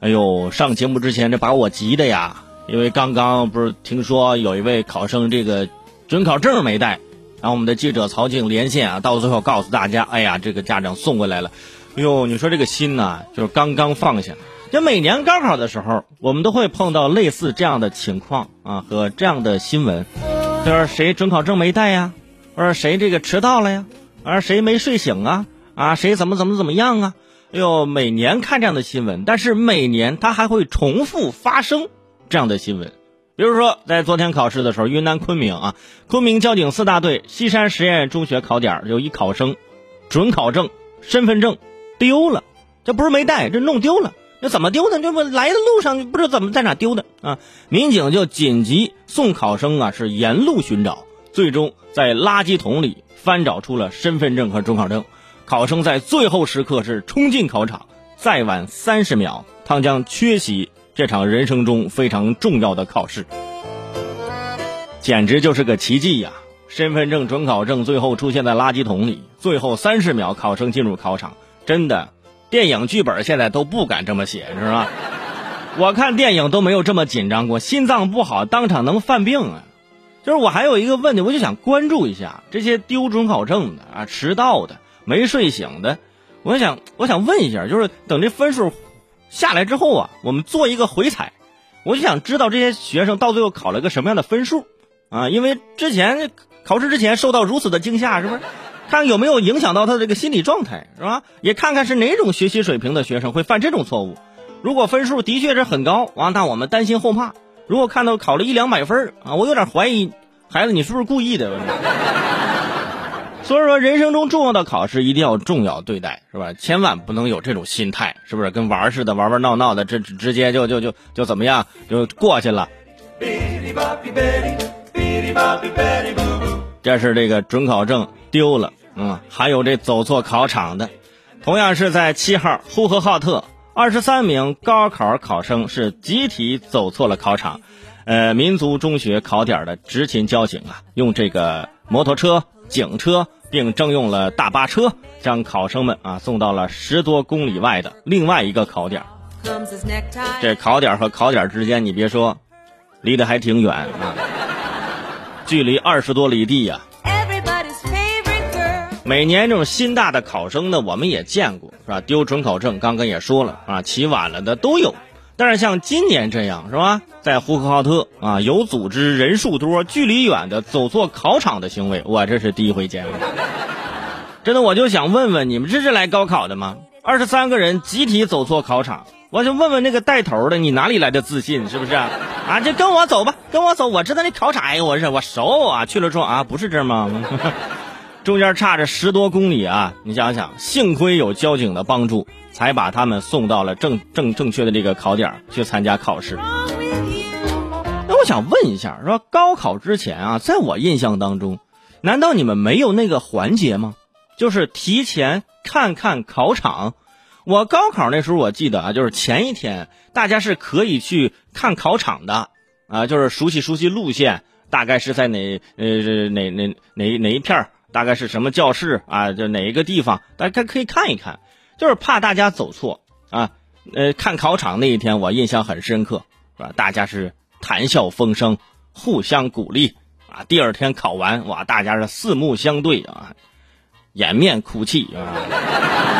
哎呦，上节目之前这把我急的呀，因为刚刚不是听说有一位考生这个准考证没带，然后我们的记者曹静连线啊，到最后告诉大家，哎呀，这个家长送回来了。哎呦，你说这个心呐，就是刚刚放下。就每年高考的时候，我们都会碰到类似这样的情况啊和这样的新闻，就是谁准考证没带呀，或者谁这个迟到了呀，而谁没睡醒啊，啊谁怎么怎么怎么样啊。哎呦，每年看这样的新闻，但是每年它还会重复发生这样的新闻。比如说，在昨天考试的时候，云南昆明啊，昆明交警四大队西山实验中学考点有一考生准考证、身份证丢了，这不是没带，这弄丢了。那怎么丢的？这不来的路上不知道怎么在哪丢的啊？民警就紧急送考生啊，是沿路寻找，最终在垃圾桶里翻找出了身份证和准考证。考生在最后时刻是冲进考场，再晚三十秒，他将缺席这场人生中非常重要的考试，简直就是个奇迹呀！身份证、准考证最后出现在垃圾桶里，最后三十秒，考生进入考场，真的，电影剧本现在都不敢这么写，是吧？我看电影都没有这么紧张过，心脏不好当场能犯病啊！就是我还有一个问题，我就想关注一下这些丢准考证的啊，迟到的。没睡醒的，我想，我想问一下，就是等这分数下来之后啊，我们做一个回踩，我就想知道这些学生到最后考了个什么样的分数啊？因为之前考试之前受到如此的惊吓，是不是？看有没有影响到他的这个心理状态，是吧？也看看是哪种学习水平的学生会犯这种错误。如果分数的确是很高，完，那我们担心后怕；如果看到考了一两百分啊，我有点怀疑孩子你是不是故意的。所以说，人生中重要的考试一定要重要对待，是吧？千万不能有这种心态，是不是？跟玩似的，玩玩闹闹的，这直接就就就就怎么样，就过去了。这是这个准考证丢了，嗯，还有这走错考场的，同样是在七号呼和浩特，二十三名高考考生是集体走错了考场，呃，民族中学考点的执勤交警啊，用这个摩托车、警车。并征用了大巴车，将考生们啊送到了十多公里外的另外一个考点。这考点和考点之间，你别说，离得还挺远啊，距离二十多里地呀。每年这种新大的考生呢，我们也见过，是吧？丢准考证，刚刚也说了啊，起晚了的都有。但是像今年这样，是吧？在呼和浩特啊，有组织、人数多、距离远的走错考场的行为，我这是第一回见。真的，我就想问问你们，这是来高考的吗？二十三个人集体走错考场，我就问问那个带头的，你哪里来的自信？是不是？啊，就跟我走吧，跟我走，我知道那考场，哎，我是我熟啊，去了之后啊，不是这儿吗？中间差着十多公里啊，你想想，幸亏有交警的帮助。才把他们送到了正正正确的这个考点去参加考试。那我想问一下，说高考之前啊，在我印象当中，难道你们没有那个环节吗？就是提前看看考场。我高考那时候我记得啊，就是前一天大家是可以去看考场的啊，就是熟悉熟悉路线，大概是在哪呃哪哪哪哪一片大概是什么教室啊，就哪一个地方，大家可以看一看。就是怕大家走错啊，呃，看考场那一天我印象很深刻，是吧？大家是谈笑风生，互相鼓励啊。第二天考完，哇，大家是四目相对啊，掩面哭泣啊。